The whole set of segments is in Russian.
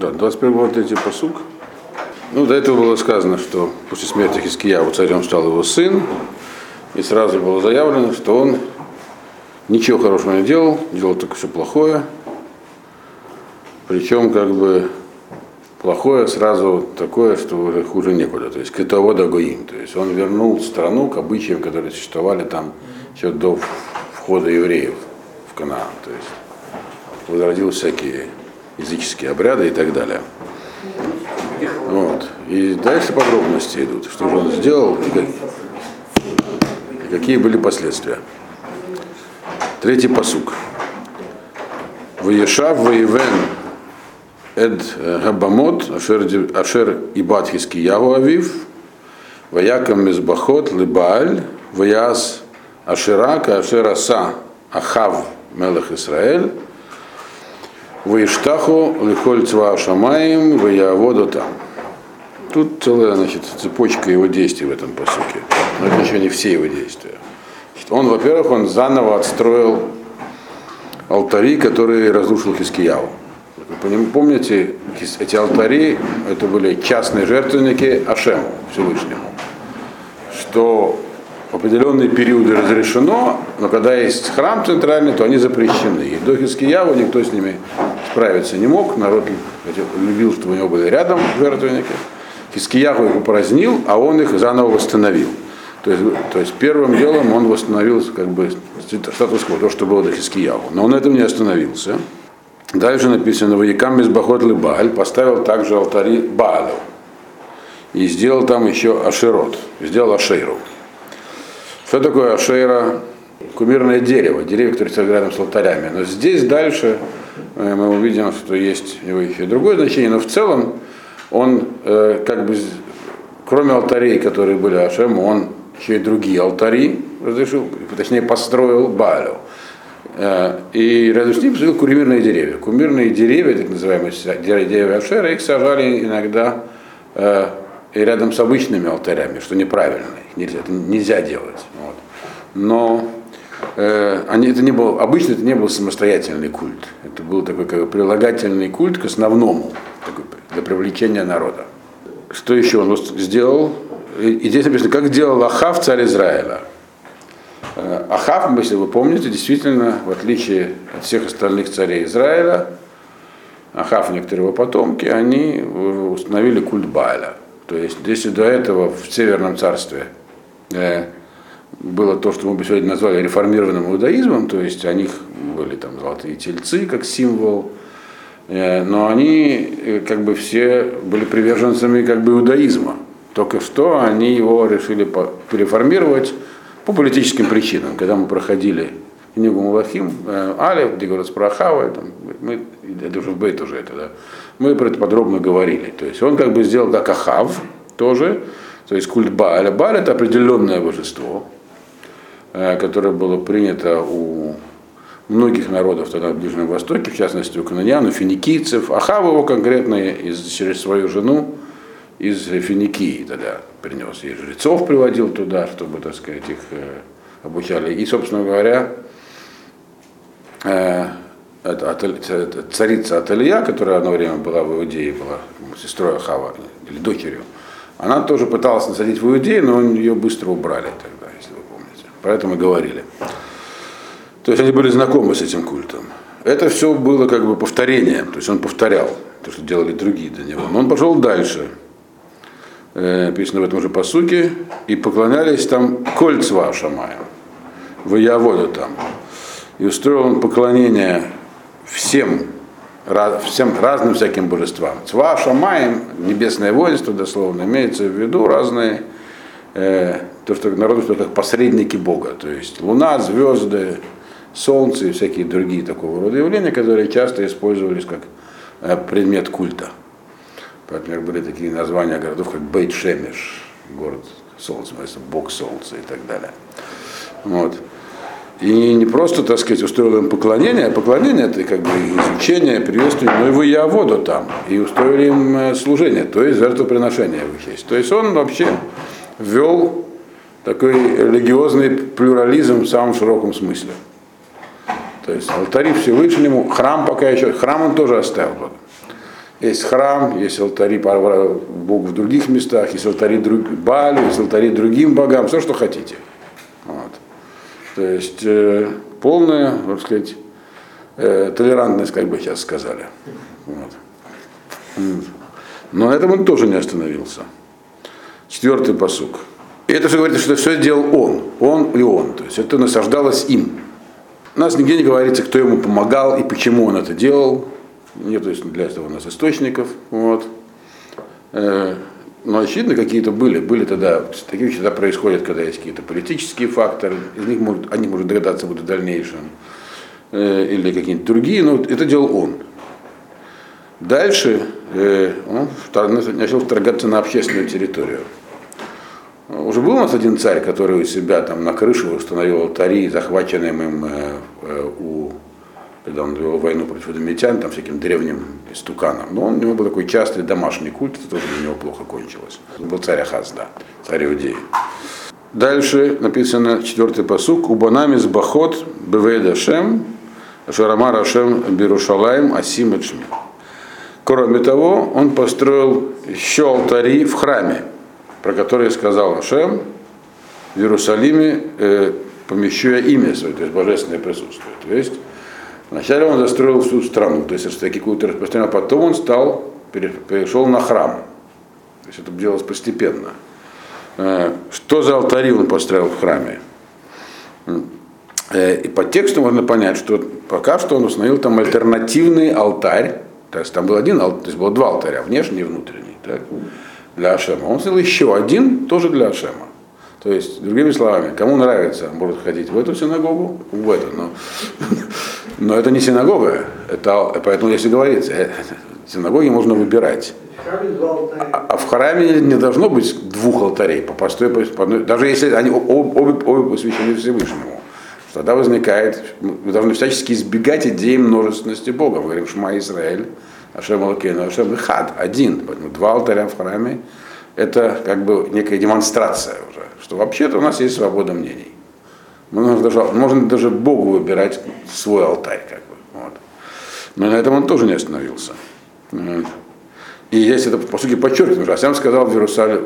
Да, 21 год третий посуг. Ну, до этого было сказано, что после смерти Хискияу царем стал его сын, и сразу было заявлено, что он ничего хорошего не делал, делал только все плохое. Причем, как бы, плохое сразу такое, что уже хуже некуда. То есть к этого Гоим. То есть он вернул страну к обычаям, которые существовали там еще до входа евреев в Канаан. То есть возродил всякие языческие обряды и так далее. Вот. И дальше подробности идут, что же он сделал и, как, и какие были последствия. Третий посук. Ваешав воевен эд габамот ашер, ашер ибат хискияву авив ваякам мизбахот либааль ваяс аширака ашер аса ахав мелах Исраэль Ваиштаху лихоль цва шамаем воду там. Тут целая значит, цепочка его действий в этом посуке. Но это еще не все его действия. Он, во-первых, он заново отстроил алтари, которые разрушил Хискияву. Вы помните, эти алтари, это были частные жертвенники Ашему, Всевышнему. Что в определенные периоды разрешено, но когда есть храм центральный, то они запрещены. И до Хискияву никто с ними справиться не мог, народ любил, чтобы у него были рядом жертвенники. Хискиягу их упразднил, а он их заново восстановил. То есть, то есть первым делом он восстановил как бы статус-кво, то, что было до Хискиягу. Но он на этом не остановился. Дальше написано, Ваякам из Бахот Бааль поставил также алтари Баалю. И сделал там еще Аширот, сделал Ашейру. Что такое Ашейра? Кумирное дерево, дерево, которое стоит рядом с алтарями. Но здесь дальше э, мы увидим, что есть у него еще другое значение, но в целом он э, как бы, кроме алтарей, которые были Ашему, он еще и другие алтари разрешил, точнее построил Балю. Э, и рядом с ним посадил кумирные деревья. Кумирные деревья, так называемые деревья Ашера, их сажали иногда э, и рядом с обычными алтарями, что неправильно, их нельзя, это нельзя делать. Вот. Но э, они, это не был, обычно это не был самостоятельный культ, это был такой как прилагательный культ к основному, такой, для привлечения народа. Что еще он сделал? И здесь написано, как делал Ахав, царь Израиля. Э, Ахав, если вы помните, действительно, в отличие от всех остальных царей Израиля, Ахав и некоторые его потомки, они установили культ Бааля. То есть, если до этого в Северном царстве э, было то, что мы бы сегодня назвали реформированным иудаизмом, то есть у них были там золотые тельцы как символ, э, но они э, как бы все были приверженцами как бы иудаизма. Только что они его решили переформировать по политическим причинам. Когда мы проходили книгу Мулахим, э, Алев, где говорится про Ахава, там, мы, это уже в Бейт уже это, да, мы про это подробно говорили. То есть он как бы сделал как Ахав тоже, то есть культ Бааля. Бааль это определенное божество, э, которое было принято у многих народов тогда в Ближнем Востоке, в частности у канонян, у финикийцев. Ахав его конкретно из, через свою жену из Финикии тогда принес. И жрецов приводил туда, чтобы, так сказать, их э, обучали. И, собственно говоря, это, царица Аталия, которая одно время была в Иудее, была сестрой Ахава, или дочерью, она тоже пыталась насадить в Иудею, но ее быстро убрали тогда, если вы помните. Поэтому говорили. То есть они были знакомы с этим культом. Это все было как бы повторением, то есть он повторял то, что делали другие до него. Но он пошел дальше. Э, написано в этом же посуке, и поклонялись там кольцва Шамая, в Яводу там. И устроил он поклонение всем, всем разным всяким божествам. Цва Шамаем, небесное воинство, дословно, имеется в виду разные, э, то, что народу что как посредники Бога, то есть луна, звезды, солнце и всякие другие такого рода явления, которые часто использовались как э, предмет культа. Например, были такие названия городов, как Бейт-Шемеш, город солнца, бог солнца и так далее. Вот. И не просто, так сказать, устроил им поклонение, а поклонение это как бы изучение, приветствие, но и вы я воду там. И устроили им э, служение, то есть жертвоприношение в их есть. То есть он вообще ввел такой религиозный плюрализм в самом широком смысле. То есть алтари Всевышнему, храм пока еще, храм он тоже оставил. Есть храм, есть алтари Богу в других местах, есть алтари друг, Балю, есть алтари другим богам, все, что хотите. То есть э, полная, так сказать, э, толерантность, как бы сейчас сказали. Вот. Но на этом он тоже не остановился. Четвертый посук. И это все говорит, что все сделал он, он и он. То есть это насаждалось им. У нас нигде не говорится, кто ему помогал и почему он это делал. Нет то есть для этого у нас источников. Вот. Но очевидно, какие-то были. Были тогда, такие вещи тогда происходят, когда есть какие-то политические факторы. Из них может, они, может, догадаться будут в дальнейшем. Э, или какие-нибудь другие, но это делал он. Дальше э, он начал вторгаться на общественную территорию. Уже был у нас один царь, который у себя там на крыше установил алтари, захваченные им э, э, у, когда он вел войну против адамитян, там всяким древним истуканом. Но он, у него был такой частый домашний культ, это тоже для него плохо кончилось. Он был царь Ахаз, да, царь Иудеи. Дальше написано четвертый посук. Убанами с бахот бевейда шем, шарамар ашем бирушалаем асим эчми. Кроме того, он построил еще алтари в храме, про которые сказал Ашем, в Иерусалиме э, помещу я имя свое, то есть божественное присутствие. То есть вначале он застроил всю страну, то есть такие культы распространял, потом он стал, перешел на храм. То есть это делалось постепенно. Э, что за алтари он построил в храме? Э, и по тексту можно понять, что пока что он установил там альтернативный алтарь, то есть там был один, то есть было два алтаря, внешний и внутренний. Так? для Ашема. Он сделал еще один, тоже для Ашема. То есть, другими словами, кому нравится, может ходить в эту синагогу, в эту, но, но это не синагога, это, поэтому если говорится, э, синагоги можно выбирать. А, а в храме не должно быть двух алтарей, по простой, по одной, даже если они обе, обе посвящены Всевышнему. Тогда возникает, мы должны всячески избегать идеи множественности Бога. Мы говорим, Шма Израиль, Ашем Алкейну, Ашем Хад, один. Поэтому два алтаря в храме – это как бы некая демонстрация уже, что вообще-то у нас есть свобода мнений. Можно даже, можно даже Богу выбирать свой алтарь. Как бы, вот. Но на этом он тоже не остановился. И здесь это, по сути, подчеркиваю, что Асям сказал в Иерусалиме,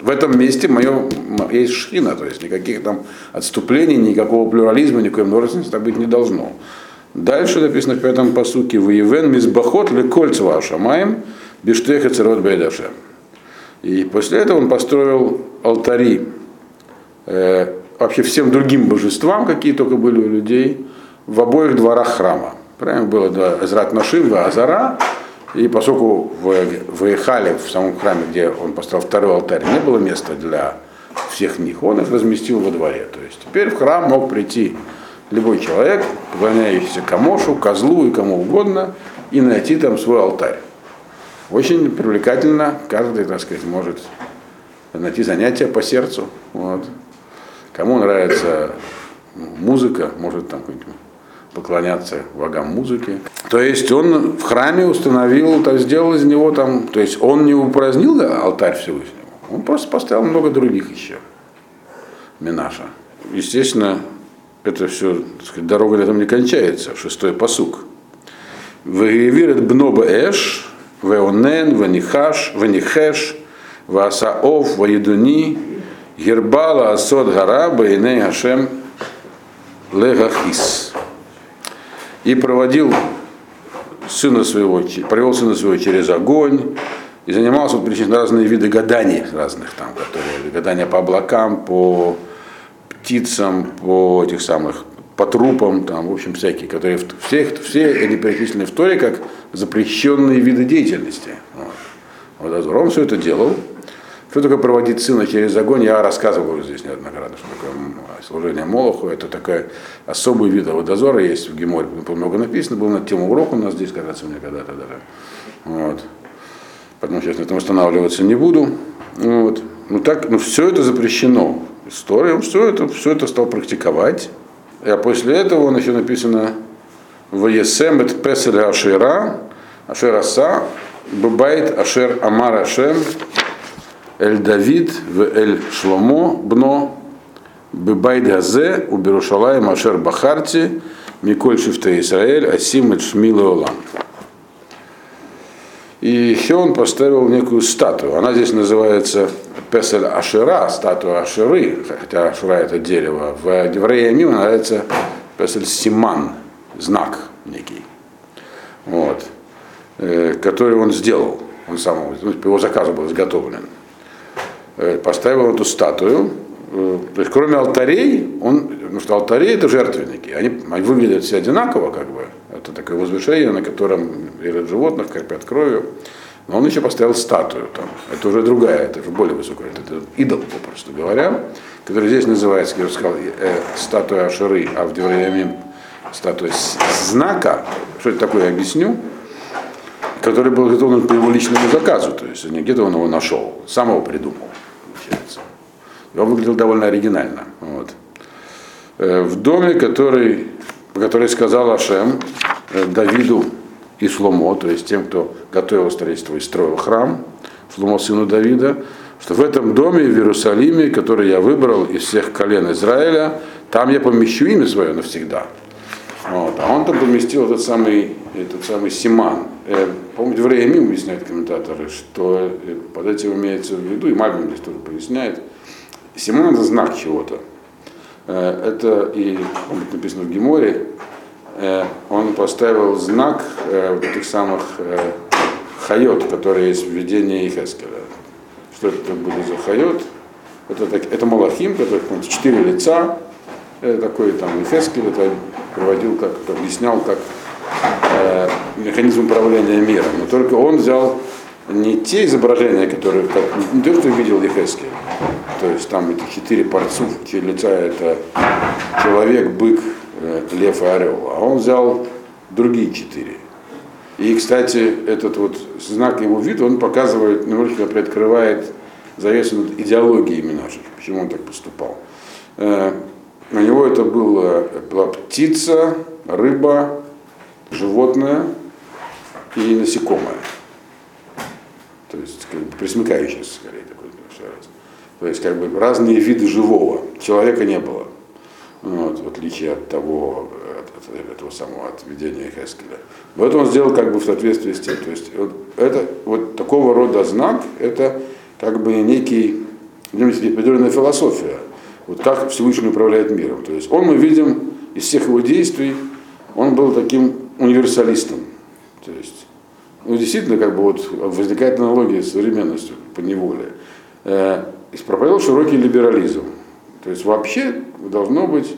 в этом месте мое, есть шхина, то есть никаких там отступлений, никакого плюрализма, никакой множественности быть не должно. Дальше написано в пятом посуке «Воевен мизбахот лекольц вашамаем биштеха царот бейдашем». И после этого он построил алтари э, вообще всем другим божествам, какие только были у людей, в обоих дворах храма. Правильно было да, Азрат Нашим, Азара, и поскольку в, в Эхале, в самом храме, где он построил второй алтарь, не было места для всех них, он их разместил во дворе. То есть теперь в храм мог прийти любой человек, поклоняющийся Камошу, козлу и кому угодно, и найти там свой алтарь. Очень привлекательно, каждый, так сказать, может найти занятие по сердцу. Вот. Кому нравится музыка, может там поклоняться богам музыки. То есть он в храме установил, то сделал из него там, то есть он не упразднил да, алтарь Всевышнему, он просто поставил много других еще. Минаша. Естественно, это все, так сказать, дорога на этом не кончается, шестой посук. Вегевирет бноба эш, веонен, ванихаш, ванихеш, васаов, ваедуни, гербала асот гара, баиней хашем, легахис. И проводил сына своего, провел сына своего через огонь, и занимался вот, разные виды гаданий разных там, которые гадания по облакам, по птицам, по этих самых, по трупам, там, в общем, всякие, которые все, все они перечислены в Торе как запрещенные виды деятельности. Вот. Вот Азур, все это делал. Что такое проводить сына через огонь, я рассказывал здесь неоднократно, что такое служение Молоху, это такой особый вид водозора есть в Геморе, много написано, был на тему урока у нас здесь, кажется, мне когда-то даже. Вот. Поэтому сейчас на этом останавливаться не буду. Вот. Ну так, ну все это запрещено история, он все это, все это стал практиковать. А после этого он еще написано в Есем это Песель Ашера, Ашер Аса, Бабайт Ашер Амар Ашем, Эль Давид, в Эль Шломо, Бно, Бабайт Газе, у Берушалаем Ашер Бахарти, Миколь Шифта Исраэль, Асим Шмила Олам. И еще он поставил некую статую. Она здесь называется Песель Ашира, статуя Аширы, хотя Ашира это дерево. В еврея Мима называется Песель Симан, знак некий, вот, э, который он сделал. Он сам, ну, его заказу был изготовлен. Э, поставил эту статую. Э, то есть кроме алтарей, он, потому что алтари это жертвенники, они, они выглядят все одинаково, как бы. Это такое возвышение, на котором режут животных, кропят кровью. Но он еще поставил статую там. Это уже другая, это уже более высокая. Это идол, попросту говоря, который здесь называется, как я уже сказал, э, статуя Аширы, а в Девраямим статуя знака. Что это такое, я объясню. Который был изготовлен по его личному заказу. То есть не где-то он его нашел, сам его придумал. Получается. И он выглядел довольно оригинально. Вот. Э, в доме, который, который сказал Ашем э, Давиду и Шломо, то есть тем, кто готовил строительство и строил храм, Шломо сыну Давида, что в этом доме в Иерусалиме, который я выбрал из всех колен Израиля, там я помещу имя свое навсегда. Вот. А он там поместил этот самый, этот самый Симан. Э, помните, в Реямим объясняют комментаторы, что э, под этим имеется в виду, и Мальбин здесь тоже поясняет, Симан это знак чего-то. Э, это и написано в Геморе, э, он поставил знак э, вот этих самых хайот, которые есть в видении Хескеля. Что это были за хайот? Это, так, это Малахим, который четыре лица, такой там Хескель это приводил, как, объяснял, как механизм управления миром. Но только он взял не те изображения, которые, как, не то, что видел Ехескель, то есть там эти четыре порцу, лица это человек, бык, э, лев и орел, а он взял другие четыре. И, кстати, этот вот знак его вида, он показывает, немножечко приоткрывает завесу над идеологиями наших, почему он так поступал. Э, у него это было, была птица, рыба, животное и насекомое. То есть как бы присмыкающееся скорее. То есть как бы разные виды живого. Человека не было. Вот, в отличие от того, от, от этого самого отведения Хескеля. Но это он сделал как бы в соответствии с тем. То есть вот, это, вот такого рода знак, это как бы некий, определенная философия вот как Всевышний управляет миром. То есть он, мы видим из всех его действий, он был таким универсалистом. То есть, ну, действительно, как бы вот возникает аналогия с современностью по неволе. Проповедовал широкий либерализм. То есть вообще должно быть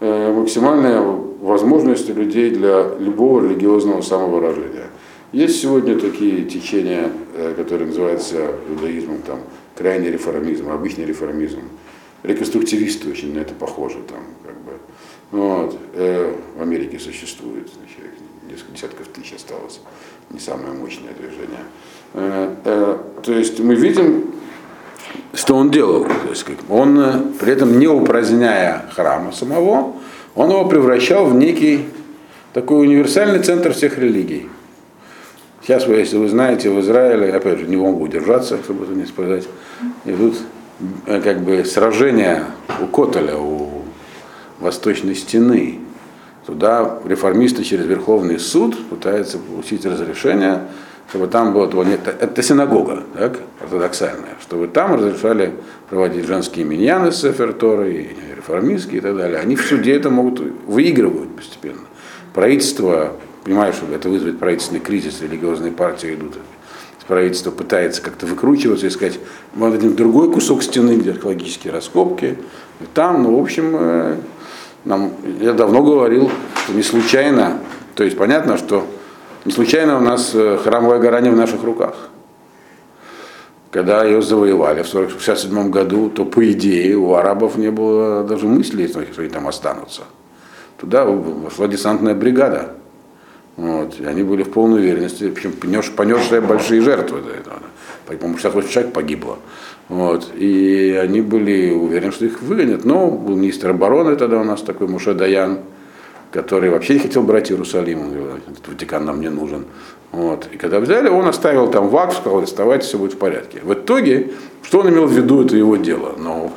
э, максимальная возможность у людей для любого религиозного самовыражения. Есть сегодня такие течения, э, которые называются иудаизмом, там, крайний реформизм, обычный реформизм реконструктивисты очень на это похожи там, как бы. Вот. Э, в Америке существует, значит, несколько десятков тысяч осталось, не самое мощное движение. То есть мы видим, что он делал. То есть, он э, при этом не упраздняя храма самого, он его превращал в некий такой универсальный центр всех религий. Сейчас, вы, если вы знаете, в Израиле, опять же, не могу удержаться, чтобы это не сказать, идут Э, как бы сражение у Котеля, у восточной стены. Туда реформисты через Верховный суд пытаются получить разрешение, чтобы там было, это, это синагога, так, ортодоксальная, чтобы там разрешали проводить женские миньяны с Сеферторы, и реформистские и так далее. Они в суде это могут выигрывать постепенно. Правительство, понимаешь, что это вызовет правительственный кризис, религиозные партии идут правительство пытается как-то выкручиваться и сказать, мы дадим другой кусок стены, где археологические раскопки, и там, ну, в общем, э, нам, я давно говорил, что не случайно, то есть понятно, что не случайно у нас э, храмовая гора не в наших руках. Когда ее завоевали в 1967 году, то по идее у арабов не было даже мысли, что они там останутся. Туда вошла десантная бригада, вот. И они были в полной уверенности, причем понес, понесшие большие жертвы до этого. По-моему, 68 человек погибло. Вот. И они были уверены, что их выгонят. Но был министр обороны тогда у нас такой Муше Даян, который вообще не хотел брать Иерусалим. Он говорил, этот Ватикан нам не нужен. Вот. И когда взяли, он оставил там вакс, сказал, оставайтесь, все будет в порядке. В итоге, что он имел в виду, это его дело. Но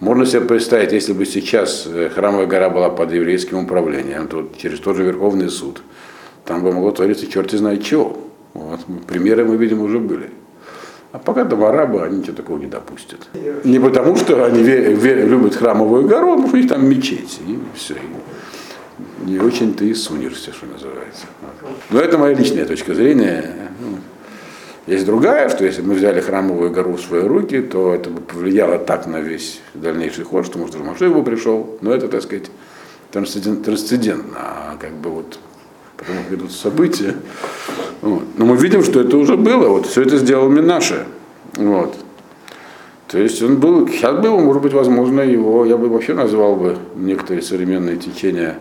можно себе представить, если бы сейчас э, храмовая гора была под еврейским управлением, то через тот же Верховный суд – там бы могло твориться черти знает чего. Вот. Примеры мы видим уже были. А пока там арабы, они ничего такого не допустят. Не потому, что они ве- ве- любят храмовую гору, а потому что у них там мечеть. И все. Не очень ты сунешься, что называется. Но это моя личная точка зрения. Ну, Есть другая, что если бы мы взяли храмовую гору в свои руки, то это бы повлияло так на весь дальнейший ход, что, может, Машех бы пришел. Но это, так сказать, трансцендент, трансцендентно. А как бы вот потому как идут события. Вот. Но мы видим, что это уже было. Вот все это сделал Минаше. Вот. То есть он был, сейчас бы, может быть, возможно, его, я бы вообще назвал бы некоторые современные течения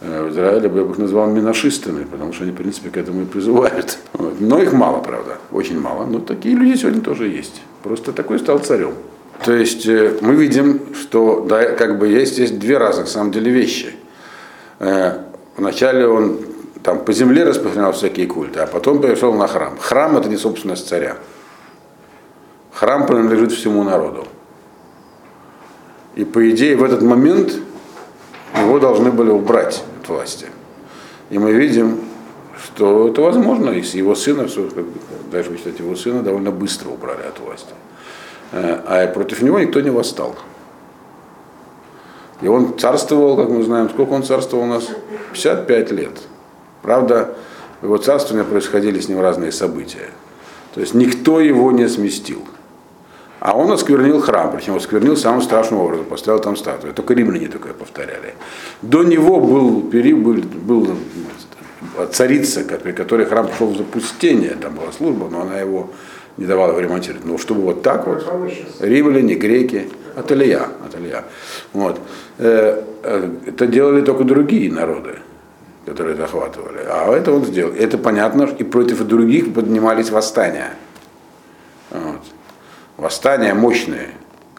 в Израиле, бы я бы их назвал минашистами, потому что они, в принципе, к этому и призывают. Вот. Но их мало, правда, очень мало. Но такие люди сегодня тоже есть. Просто такой стал царем. То есть э, мы видим, что да, как бы есть, есть две разных, на самом деле, вещи. Э, Вначале он там по земле распространял всякие культы, а потом перешел на храм. Храм это не собственность царя. Храм принадлежит всему народу. И по идее в этот момент его должны были убрать от власти. И мы видим, что это возможно, и с его сына, вы читаете, его сына довольно быстро убрали от власти. Э, А против него никто не восстал. И он царствовал, как мы знаем, сколько он царствовал у нас? 55 лет. Правда, в его царствовании происходили с ним разные события. То есть никто его не сместил. А он осквернил храм, причем осквернил самым страшным образом, поставил там статую. Только римляне такое повторяли. До него был, был, был царица, при которой храм пошел в запустение, там была служба, но она его не давала его ремонтировать. Но чтобы вот так вот, римляне, греки, от Илья. Вот. Э, э, Это делали только другие народы, которые захватывали. А это он сделал. Это понятно, и против других поднимались восстания. Вот. Восстания мощные.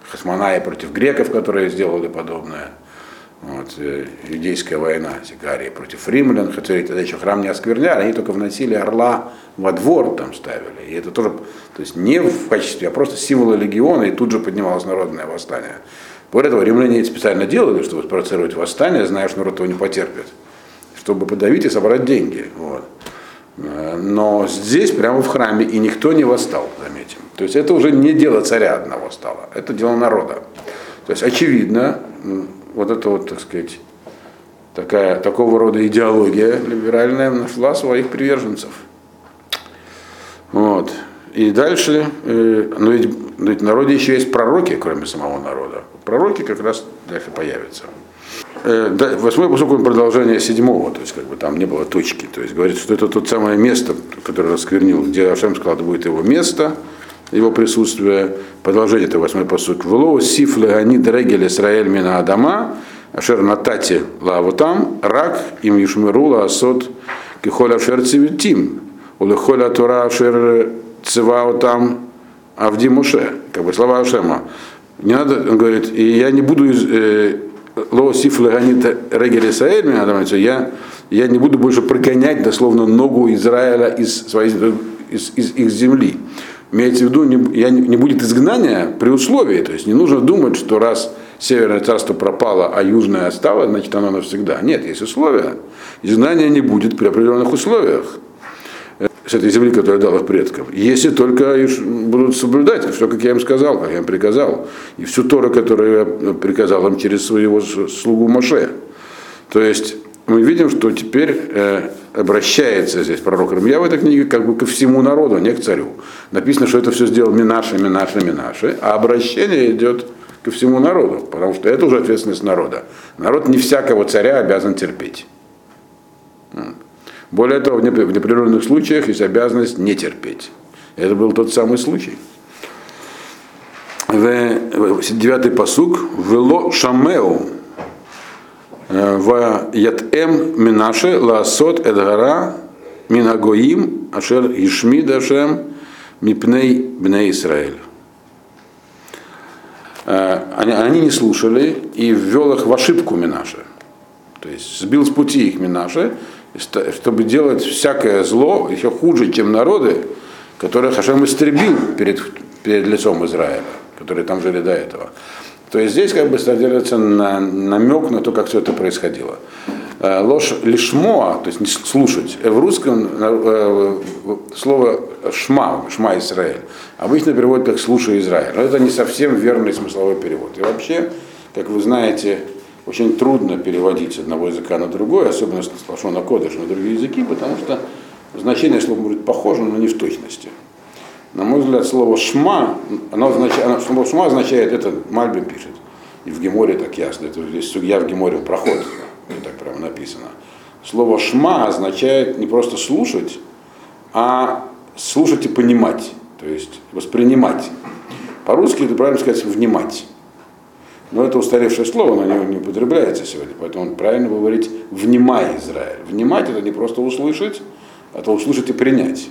Хасманая против греков, которые сделали подобное. Вот, э, иудейская война, Сикария против римлян, хотя тогда еще храм не оскверняли, они только вносили орла во двор там ставили. И это тоже, то есть не в качестве, а просто символы легиона, и тут же поднималось народное восстание. Более того, римляне это специально делали, чтобы спровоцировать восстание, зная, что народ его не потерпит, чтобы подавить и собрать деньги. Вот. Но здесь, прямо в храме, и никто не восстал, заметим. То есть это уже не дело царя одного стало, это дело народа. То есть очевидно, вот это вот, так сказать, такая, такого рода идеология либеральная нашла своих приверженцев. Вот. И дальше, э, но, ведь, но ведь в народе еще есть пророки, кроме самого народа. Пророки как раз дальше появятся. Э, восьмой посок он продолжение седьмого, то есть как бы там не было точки. То есть говорится, что это то самое место, которое расквернил, где Ашем сказал, будет его место, его присутствие. Продолжение это восьмой посок. Вло сиф леганид регель Исраэль мина Адама, ашер натати лавутам, рак им юшмирула асот кихоля ашер цивитим, улехоля тура ашер цивау там авди муше. Как бы слова Ашема. Не надо, он говорит, и я не буду из, э, Ло сиф лаганит регель Исраэль, я, я не буду больше прогонять дословно ногу Израиля из, своей, из, из их земли. Имеется в виду, не, я, не будет изгнания при условии, то есть не нужно думать, что раз Северное царство пропало, а Южное осталось, значит оно навсегда. Нет, есть условия. Изгнания не будет при определенных условиях с этой земли, которую дал их предкам. Если только будут соблюдать все, как я им сказал, как я им приказал. И всю Тору, которую я приказал им через своего слугу Моше. То есть мы видим, что теперь э, обращается здесь пророк Рамья в этой книге как бы ко всему народу, а не к царю. Написано, что это все сделал Минаше, Минаше, Минаше, а обращение идет ко всему народу, потому что это уже ответственность народа. Народ не всякого царя обязан терпеть. Более того, в неприродных случаях есть обязанность не терпеть. Это был тот самый случай. Девятый посук. Вело шамеу в ятем минаше лаасот эдгара минагоим ашер ишми дашем мипней бней Израиль. Они, они не слушали и ввел их в ошибку Минаше. То есть сбил с пути их Чтобы делать всякое зло еще хуже, чем народы, которые Хашем истребил перед, перед лицом Израиля, которые там жили до этого. То есть здесь как бы содержится на, намек на то, как все это происходило. Э, ложь лишмо, то есть не слушать. Э, В русском э, слово шма, шма Израиль, обычно переводят как слушай Израиль. Но это не совсем верный смысловой перевод. И вообще, как вы знаете, очень трудно переводить с одного языка на другой, особенно с на кодыш на другие языки, потому что значение слова будет похоже, но не в точности. На мой взгляд, слово шма, оно означает, слово шма означает, это Мальбин пишет, и в Геморе так ясно, это здесь судья в Геморе проход так прямо написано. Слово шма означает не просто слушать, а слушать и понимать, то есть воспринимать. По-русски это правильно сказать внимать. Но это устаревшее слово, оно не, не употребляется сегодня, поэтому правильно говорить «внимай, Израиль». Внимать это не просто услышать, а то услышать и принять.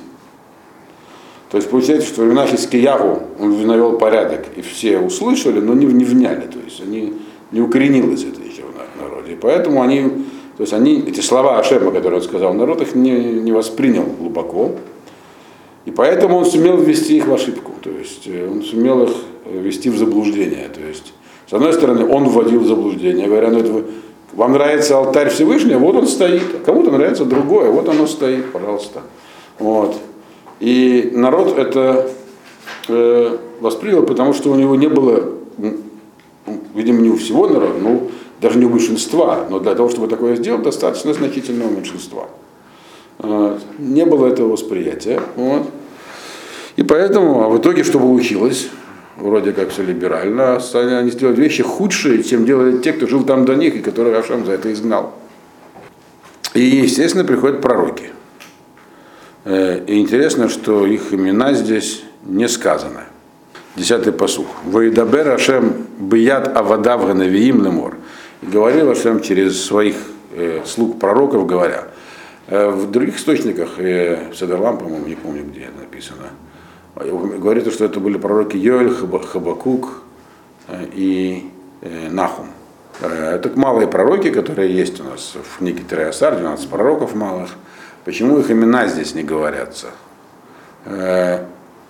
То есть получается, что в времена Хискиягу он навел порядок, и все услышали, но не, не вняли. То есть они не укоренилось это еще в народе. И поэтому они, то есть они, эти слова Ашема, которые он сказал, народ их не, не воспринял глубоко. И поэтому он сумел ввести их в ошибку. То есть э, он сумел их ввести в заблуждение. То есть, с одной стороны, он вводил в заблуждение, говоря, ну это вам нравится алтарь Всевышнего, вот он стоит. А кому-то нравится другое, вот оно стоит, пожалуйста. Вот. И народ это э, воспринял, потому что у него не было видимо, не у всего народа, ну, даже не у большинства, но для того, чтобы такое сделать, достаточно значительного меньшинства. Не было этого восприятия. Вот. И поэтому, а в итоге, что получилось? Вроде как все либерально, они сделали вещи худшие, чем делали те, кто жил там до них, и которых Ашам за это изгнал. И, естественно, приходят пророки. Э, и интересно, что их имена здесь не сказаны. Десятый посух. Ваидабер Ашем бият авадав ганавиим лемор. И говорил Ашем через своих э, слуг пророков, говоря. Э, в других источниках, э, Седерлам, по-моему, не помню, где написано, говорится, что это были пророки Йоэль, Хабакук э, и э, Нахум. Э, это малые пророки, которые есть у нас в книге Триасар, 12 пророков малых. Почему их имена здесь не говорятся?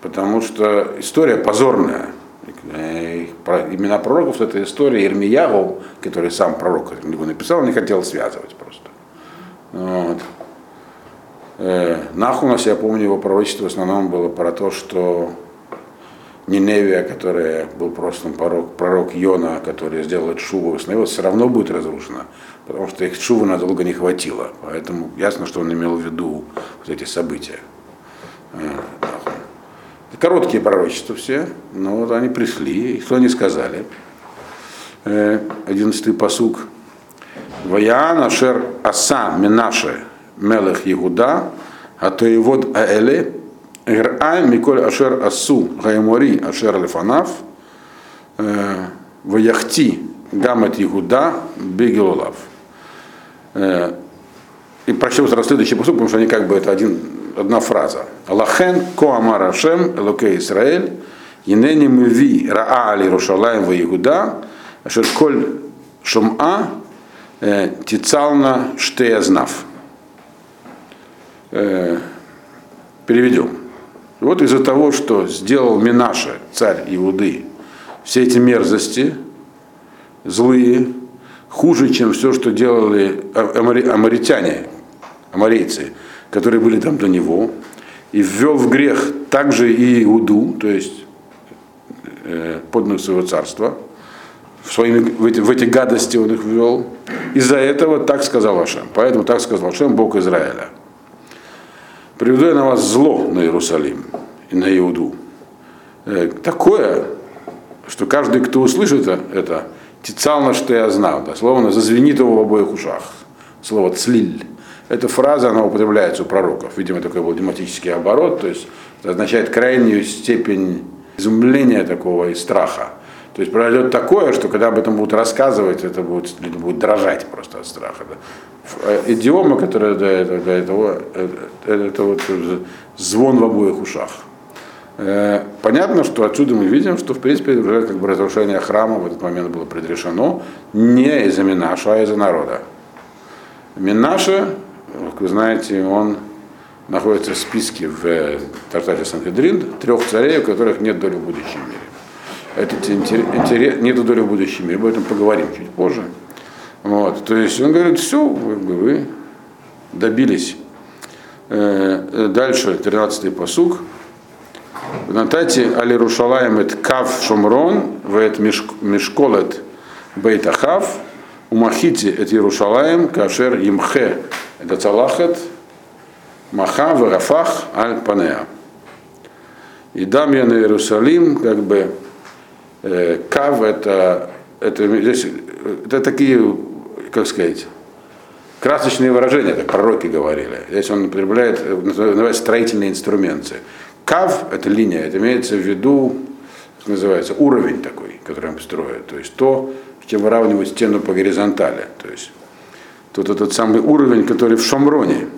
Потому что история позорная. Имена пророков это история Ирмиягу, который сам пророк книгу написал, не хотел связывать просто. Вот. Э, Нахумас, я помню, его пророчество в основном было про то, что Ниневия, которая был просто пророк, пророк Йона, который сделал шуву, восстановилась, все равно будет разрушена, потому что их шувы надолго не хватило. Поэтому ясно, что он имел в виду вот эти события. Э, Короткие пророчества все, но вот они пришли, и что они сказали? Э, одиннадцатый посук. Ваян Ашер Аса Минаше Мелех Егуда, а то и вот Аэле, Грай Миколь Ашер Асу Гаймори Ашер Лефанав, э, Ваяхти Гамат Егуда Бегелулав. Э, и прочтем сразу следующий посук, потому что они как бы это один одна фраза. Лахен коамар Ашем Элокей Исраэль, Енени мви раа али Рушалаем в Иуда, ашер коль шум'a э, тицална штеязнав. Э, переведем. Вот из-за того, что сделал Минаша, царь Иуды, все эти мерзости, злые, хуже, чем все, что делали амаритяне, амарийцы, которые были там до него, и ввел в грех также и Иуду, то есть э, подданных своего царства, в, своими, в, эти, в эти гадости он их ввел. Из-за этого так сказал Ашем. Поэтому так сказал Ашем, Бог Израиля. Приведу я на вас зло на Иерусалим и на Иуду. Э, такое, что каждый, кто услышит это, тицал что я знал, дословно зазвенит его в обоих ушах. Слово цлиль. Эта фраза, она употребляется у пророков. Видимо, такой был дематический оборот, то есть это означает крайнюю степень изумления такого и страха. То есть произойдет такое, что когда об этом будут рассказывать, это будет, люди будут дрожать просто от страха. Да. Идиома, которая до этого, до этого это, это вот звон в обоих ушах. Э, понятно, что отсюда мы видим, что в принципе уже как бы разрушение храма в этот момент было предрешено не из-за Минаша, а из-за народа. Минаша как вы знаете, он находится в списке в э, Тартаре Санхедрин трех царей, у которых нет доли в будущем мире. Это интерес, нет доли в будущем мире, об этом поговорим чуть позже. Вот, то есть он говорит, все, вы, добились. Э, дальше, 13-й посуг. В Натате Али Рушалаем это Кав Шумрон, вет Мешколет Бейтахав, у Махити это Иерушалаем, Кашер Имхе это Цалахат, Маха Варафах Аль Панеа. И дам я на Иерусалим, как бы э, Кав это, это, здесь, это такие, как сказать, красочные выражения, так пророки говорили. Здесь он употребляет, называется строительные инструменты. Кав – это линия, это имеется в виду, как называется, уровень такой, который он строит. То есть то, чем выравнивают стену по горизонтали. То есть тут этот самый уровень, который в Шамроне.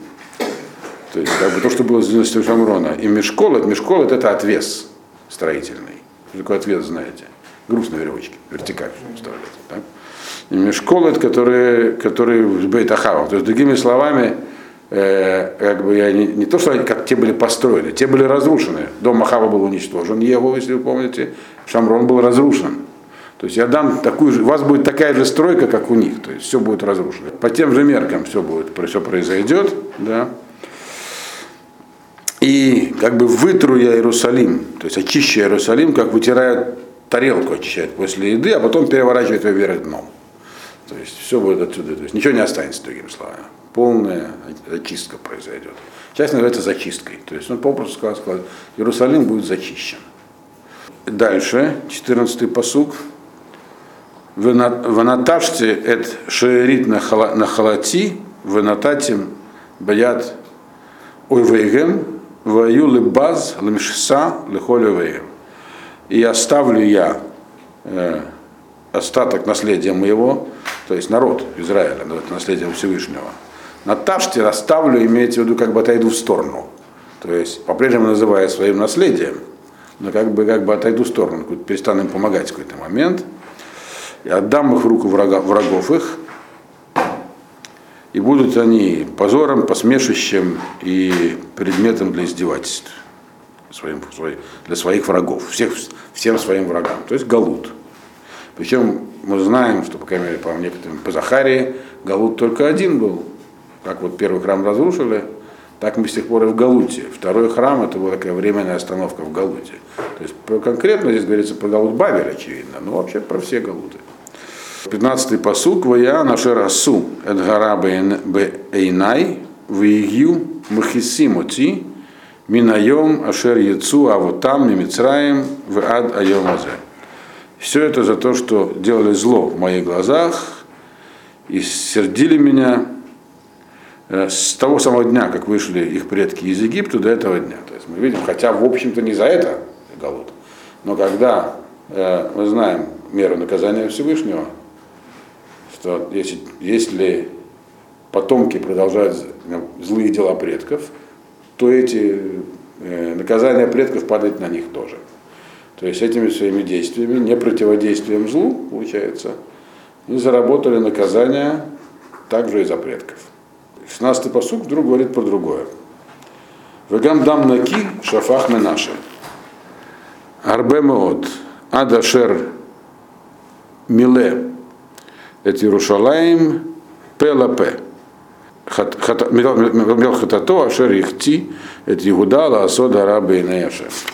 То есть как бы то, что было с Шамрона. И мешколот, мешколот это отвес строительный. Что такое отвес, знаете? Груз на веревочке, вертикально устраивается. Так? И мешколот, который, который в Бейтахава. То есть, другими словами, э, как бы я не, не то, что они как те были построены, те были разрушены. Дом Махава был уничтожен, его, если вы помните, Шамрон был разрушен. То есть я дам такую же, у вас будет такая же стройка, как у них, то есть все будет разрушено. По тем же меркам все будет, все произойдет, да. И как бы вытру я Иерусалим, то есть очищу Иерусалим, как вытирают тарелку очищают после еды, а потом переворачивают ее вверх дном. То есть все будет отсюда, то есть ничего не останется, другими словами. Полная очистка произойдет. Часть называется зачисткой. То есть он попросту сказал, сказал Иерусалим будет зачищен. Дальше, 14-й посуг. Ванаташте эт шеерит на халати, ванататим баят ойвейгем, ваюлы баз лемшиса лехолю вейгем. И оставлю я э, остаток наследия моего, то есть народ Израиля, наследие Всевышнего. На Таште оставлю, имеется в виду, как бы отойду в сторону. То есть по-прежнему называя своим наследием, но как бы, как бы отойду в сторону, перестану им помогать в какой-то момент – и отдам их в руку врага, врагов их, и будут они позором, посмешищем и предметом для издевательств своим, для своих врагов, всех, всем своим врагам, то есть Галут. Причем мы знаем, что, по крайней мере, по некоторым, по Захарии, Галут только один был. Как вот первый храм разрушили, так мы с тех пор и в Галуте. Второй храм это была такая временная остановка в Галуте. То есть конкретно здесь говорится про Галут Бавель, очевидно, но вообще про все Галуты. 15-й посук, Вая Нашер Асу Эдгара Бейнай, Вигью Махисимоти, Минайом Ашер Яцу Авутам Мимицраем в Ад Айомазе. Все это за то, что делали зло в моих глазах и сердили меня э, с того самого дня, как вышли их предки из Египта, до этого дня. То есть мы видим, хотя в общем-то не за это Галут, но когда э, мы знаем меру наказания Всевышнего, что если, если потомки продолжают злые дела предков, то эти э, наказания предков падает на них тоже. То есть этими своими действиями, не противодействием злу, получается, они заработали наказание также и за предков. 16-й посуг вдруг говорит про другое. Вегам дам наки шафах менаше. Арбемеот адашер миле эт Иерушалаем пелапе. Мел Хатато, Ашер Ихти, это Иуда, Лаасода, Араба и Наяшев.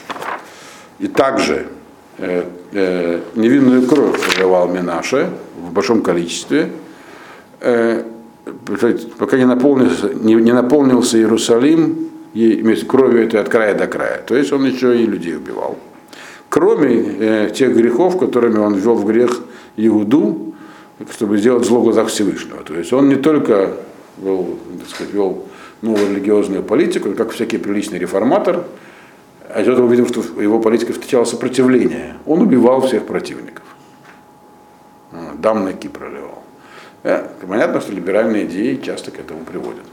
И также э, э, невинную кровь проливал Минаше в большом количестве, э, пока не наполнился, не, не наполнился Иерусалим и, кровью этой от края до края. То есть он еще и людей убивал. Кроме э, тех грехов, которыми он ввел в грех Иуду, чтобы сделать зло в глазах Всевышнего. То есть он не только вел, так сказать, вел новую религиозную политику, как всякий приличный реформатор, а из этого увидел, что его политика встречала сопротивление. Он убивал всех противников. А, дам на проливал. Да, понятно, что либеральные идеи часто к этому приводят.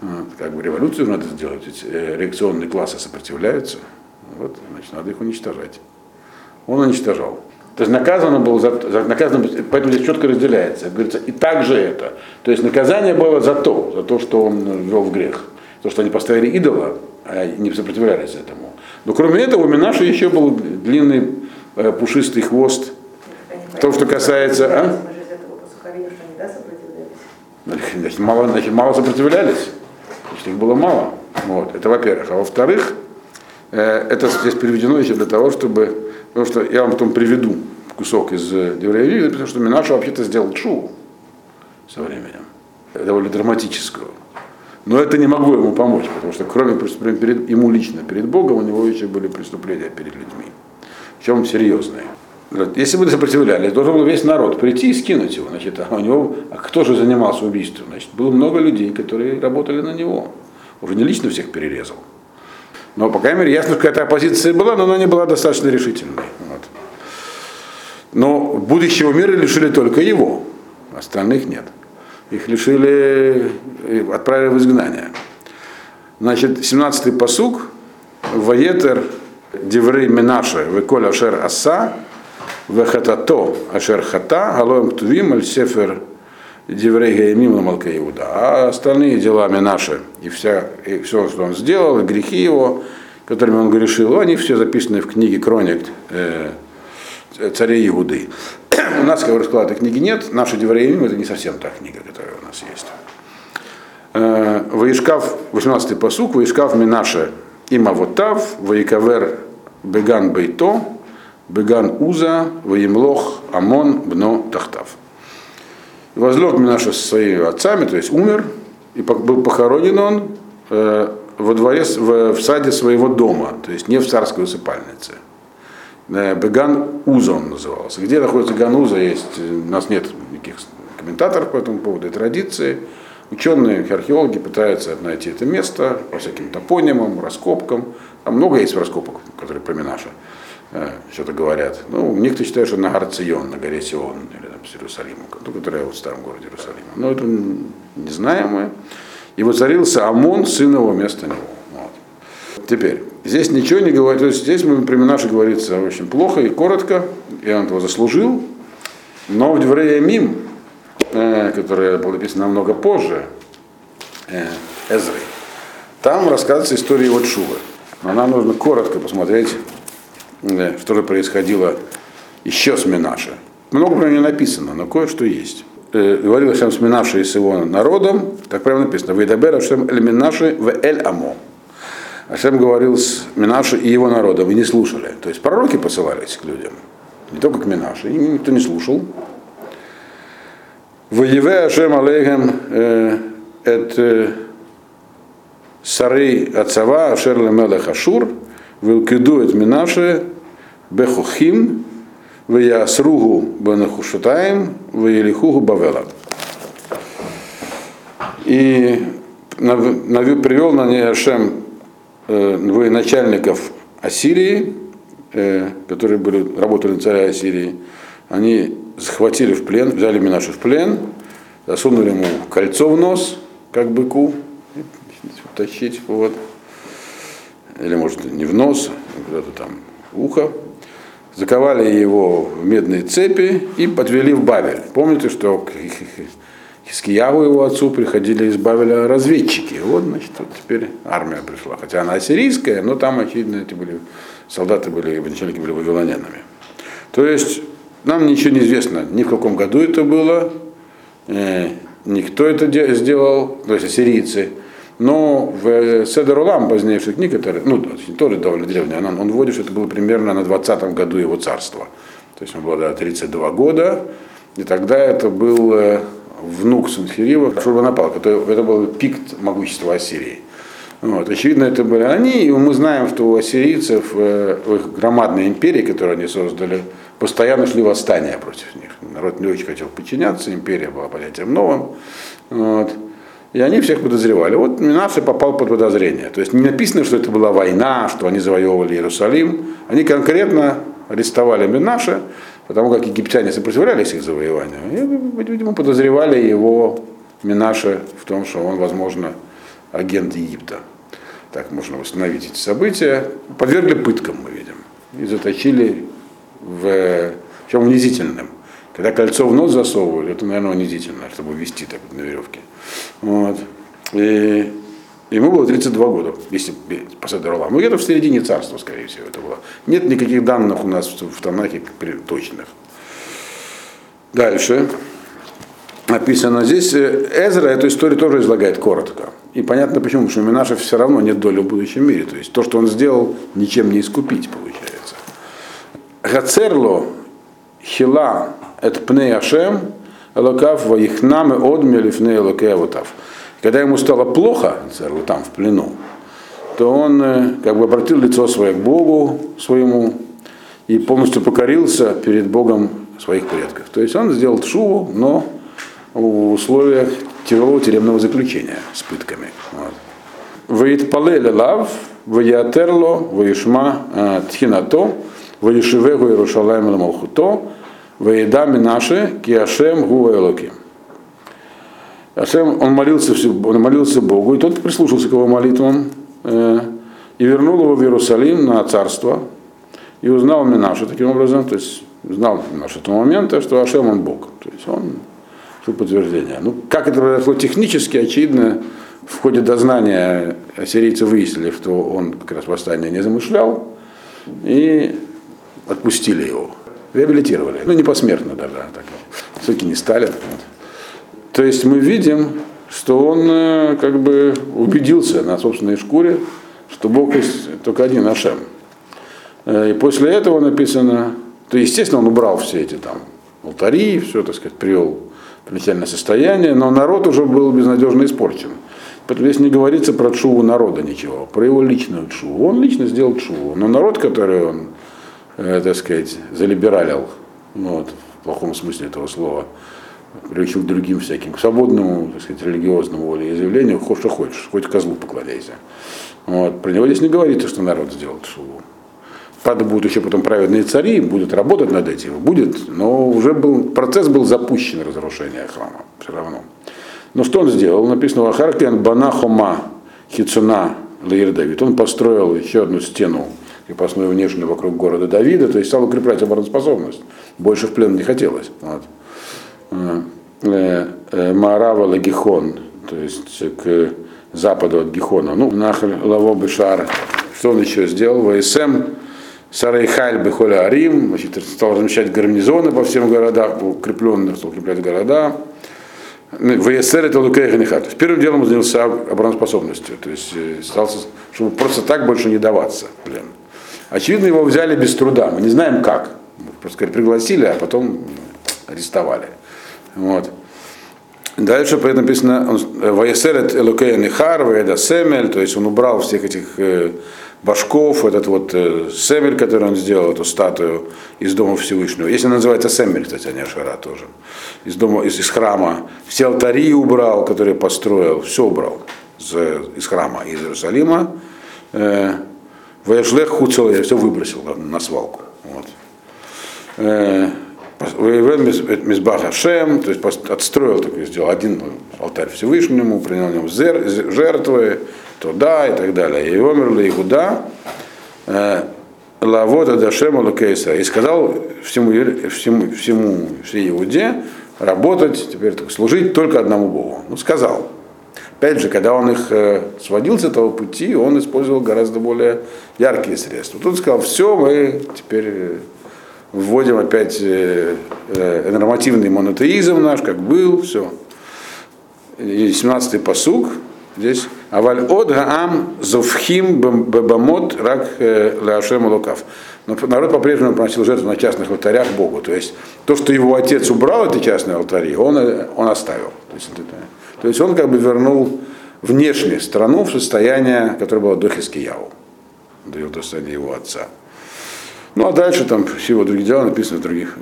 Вот, как бы революцию надо сделать, ведь э, реакционные классы сопротивляются, вот, значит, надо их уничтожать. Он уничтожал. То есть наказано было за, за наказано, поэтому здесь четко разделяется. Говорится, и так же это. То есть наказание было за то, за то, что он вел в грех. То, что они поставили идола, а не сопротивлялись этому. Но кроме этого у Минаша еще был длинный э, пушистый хвост. То, что касается... А? Значит, мало, значит, мало сопротивлялись, значит, их было мало. Вот. Это во-первых. А во-вторых, э, это здесь переведено еще для того, чтобы... Потому что я вам потом приведу кусок из Деврея, потому что Минаша вообще-то сделал чу со временем. Довольно драматического. Но это не могло ему помочь, потому что кроме преступления перед, ему лично, перед Богом, у него еще были преступления перед людьми. Причем серьезные. Если бы сопротивлялись, должен был весь народ прийти и скинуть его. Значит, а у него, а кто же занимался убийством? Значит, было много людей, которые работали на него. Уже не лично всех перерезал. Но, по крайней мере, ясно, что какая-то оппозиция была, но она не была достаточно решительной. Вот. Но будущего мира лишили только его, остальных нет. Их лишили, отправили в изгнание. Значит, 17-й פסוק, ויתר דברי מנשה, וכל אשר עשה, וחטאתו אשר חטא, הלא הם כתובים, על ספר דברי הימים למלכי יהודה. А остальные дела Минаше и, вся, и все, что он сделал, грехи его, которыми он грешил, они все записаны в книге Хроник э, царей Иуды. у нас, как этой книги нет. Наша דברי הימים это не совсем та книга, которая у нас есть. Э, Ваишкав, 18-й посук, Ваишкав Минаше Имавотав, Ваикавер Беган Бейто, Беган Уза, Ваимлох Амон Бно Тахтав. Возлег Минаша со своими отцами, то есть умер, и был похоронен он э, во дворе, в, в саде своего дома, то есть не в царской усыпальнице. Э, Беган Уза он назывался. Где находится Гануза, есть, у нас нет никаких комментаторов по этому поводу и традиции. Ученые, археологи пытаются найти это место по всяким топонимам, раскопкам. Там много есть раскопок, которые про Минаша э, что-то говорят. Ну, некоторые считают, что на горе Цион, на горе Сион, или с Иерусалимом, ну, которая в старом городе Иерусалима. Но это не знаем мы. И воцарился Амон, сын его вместо него. Вот. Теперь, здесь ничего не говорит, то есть здесь мы про Минаша говорится очень плохо и коротко, и он этого заслужил. Но в Деврея Мим, Э, которая была написана намного позже, э, Эзры, там рассказывается история его Шувы. Но нам нужно коротко посмотреть, э, что же происходило еще с Минаше. Много про нее написано, но кое-что есть. Говорил Ашем с Минаше и с его народом, так прямо написано, «Вейдабер Ашем эль Минаше в эль Амо». Ашем говорил с Минаше и его народом, и не слушали. То есть пророки посылались к людям, не только к Минаше, и никто не слушал. Воеве Ашем Алейхем это Сары Ацава Ашер Лемелех Ашур, Вилкиду Минаше Бехухим, Ваясругу Бенахушатаем, Ваелихугу Бавелат. И привел на ней Ашем военачальников Ассирии, которые были, работали на царя Ассирии, они захватили в плен, взяли Минаша в плен, засунули ему кольцо в нос, как быку, тащить, вот. Или, может, не в нос, а куда-то там в ухо. Заковали его в медные цепи и подвели в Бавель. Помните, что к Хискияву его отцу приходили из Бавеля разведчики. Вот, значит, вот теперь армия пришла. Хотя она ассирийская, но там, очевидно, эти были, солдаты были, начальники были вавилонянами. То есть нам ничего не известно, ни в каком году это было, э, никто это сделал, то есть ассирийцы. Но в Седер Улам, позднейших книг, это, ну, тоже довольно древняя, он, он вводит, что это было примерно на 20-м году его царства. То есть он был да, 32 года, и тогда это был э, внук Санхирива, Шурбанапал, это был пик могущества Ассирии. Вот. Очевидно, это были они, и мы знаем, что у ассирийцев, э, в их громадной империи, которую они создали, постоянно шли восстания против них. Народ не очень хотел подчиняться, империя была понятием новым. Вот. И они всех подозревали. Вот Минаше попал под подозрение. То есть не написано, что это была война, что они завоевывали Иерусалим. Они конкретно арестовали Минаше, потому как египтяне сопротивлялись их завоеванию. И, видимо, подозревали его Минаше в том, что он, возможно, агент Египта. Так можно восстановить эти события. Подвергли пыткам, мы видим. И заточили в чем унизительным. Когда кольцо в нос засовывали, это, наверное, унизительно, чтобы вести так на веревке. Вот. И ему было 32 года, если по Седоролам. Ну, где-то в середине царства, скорее всего, это было. Нет никаких данных у нас в Танахе точных. Дальше. написано здесь. Эзра эту историю тоже излагает коротко. И понятно почему, потому что у Минаша все равно нет доли в будущем мире. То есть то, что он сделал, ничем не искупить, получается. Гацерло хила эт пней ашем элокав ваихнам и одмели фней элокеавотав. Когда ему стало плохо, царю там в плену, то он как бы обратил лицо свое к Богу своему и полностью покорился перед Богом своих предков. То есть он сделал шуву, но в условиях тяжелого тюремного заключения с пытками. Ваитпалеле лав, ваятерло, ваишма тхинато, ваишивегу Иерушалаем ламалхуто, ваедами наши, киашем гуа элоким. Ашем, он молился, он молился Богу, и тот прислушался к его молитвам, э, и вернул его в Иерусалим на царство, и узнал Минаша таким образом, то есть знал Минаша этого момента, что Ашем он Бог. То есть он что подтверждение. Ну, как это произошло технически, очевидно, в ходе дознания ассирийцы выяснили, что он как раз восстание не замышлял, и отпустили его. Реабилитировали. Ну, не посмертно даже. А так. Все-таки не Сталин. Вот. То есть мы видим, что он э, как бы убедился на собственной шкуре, что Бог есть только один Ашем. Э, и после этого написано, то естественно он убрал все эти там алтари, все, так сказать, привел в начальное состояние, но народ уже был безнадежно испорчен. Поэтому здесь не говорится про чуву народа ничего, про его личную чуву. Он лично сделал чуву, но народ, который он, э, так сказать, залибералил, вот, в плохом смысле этого слова, приучил другим всяким, к свободному, так сказать, религиозному волеизъявлению, хоть что хочешь, хоть козлу покладайся. Вот. Про него здесь не говорится, что народ сделал шуву. Правда, будут еще потом праведные цари, будут работать над этим, будет, но уже был, процесс был запущен разрушение храма, все равно. Но что он сделал? Написано, Ахаркиан Банахома Хицуна Лаир Давид. Он построил еще одну стену крепостную внешнюю вокруг города Давида, то есть стал укреплять обороноспособность. Больше в плен не хотелось. Вот. Э, э, Маарава Лагихон, то есть к западу от Гихона. Ну, Нахаль Лаво Бешар. Что он еще сделал? ВСМ Сарайхаль Бехоля Арим, значит, стал размещать гарнизоны по всем городам, укрепленные, стал укреплять города. ВСР это Лукейханихат. Первым делом занялся обороноспособностью, то есть э, старался, чтобы просто так больше не даваться. Блин. Очевидно, его взяли без труда. Мы не знаем как. Просто сказать, пригласили, а потом арестовали. Вот. Дальше при этом написано Ваесерет Элукея Нихар, Ваеда Семель, то есть он убрал всех этих э, башков, этот вот э, Семель, который он сделал, эту статую из Дома Всевышнего. Если она называется Семель, кстати, а не Ашара тоже. Из, дома, из, из храма. Все алтари убрал, которые построил, все убрал из, из храма, из Иерусалима. Э, Ваяшлех хуцел, я все выбросил на, свалку. Вот. Э, Мизбах Ашем, то есть отстроил такой, сделал один алтарь Всевышнему, принял в нем жертвы, туда и так далее. И умерли Игуда, э, Лавода Дашема Лукейса. И сказал всему, всему, всему всей Иуде работать, теперь служить только одному Богу. Ну, сказал. Опять же, когда он их э, сводил с этого пути, он использовал гораздо более яркие средства. Тут сказал, все, мы теперь э, вводим опять э, нормативный монотеизм наш, как был, все. И 17-й посуг, здесь Аваль от гаам зовхим бабамот рак ляшем лукав. Но народ по-прежнему приносил жертву на частных алтарях Богу. То есть то, что его отец убрал эти частные алтари, он, он оставил. То есть, это, то есть он как бы вернул внешне страну в состояние, которое было до Хискияву, до его состояния его отца. Ну а дальше там всего других дел написано в других,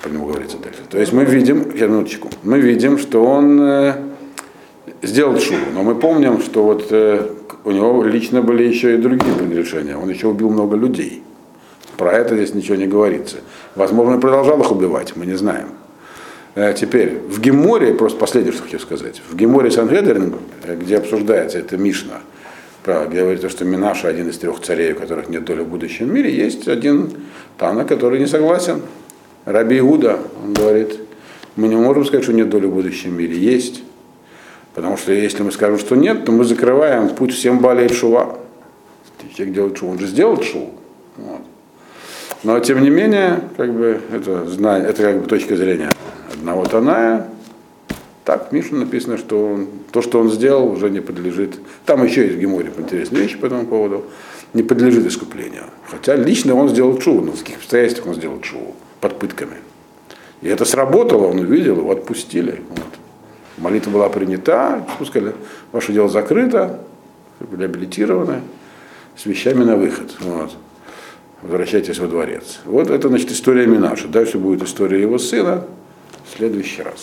про него говорится дальше. То есть мы видим, минуточку, мы видим, что он э, сделал шубу, но мы помним, что вот э, у него лично были еще и другие прегрешения, он еще убил много людей. Про это здесь ничего не говорится. Возможно, продолжал их убивать, мы не знаем. Э, теперь, в Геморе, просто последнее, что хочу сказать, в Геморе Сангедрин, где обсуждается это Мишна, где говорится, что Минаша один из трех царей, у которых нет доли в будущем мире, есть один Тана, который не согласен. Раби Иуда, он говорит, мы не можем сказать, что нет доли в будущем мире. Есть. Потому что если мы скажем, что нет, то мы закрываем путь всем болеет шува. Человек делает шуву, он же сделал шуву. Вот. Но тем не менее, как бы это, это как бы точка зрения одного Таная, Так, в написано, что он, то, что он сделал, уже не подлежит. Там еще есть в Геморе интересные вещи по этому поводу. Не подлежит искуплению. Хотя лично он сделал чуву, но в каких обстоятельствах он сделал чуву? Под пытками. И это сработало, он увидел, его отпустили. Вот. Молитва была принята, сказали, ваше дело закрыто, вы реабилитированы, с вещами на выход. Вот. Возвращайтесь во дворец. Вот это, значит, история Минаша. Дальше будет история его сына в следующий раз.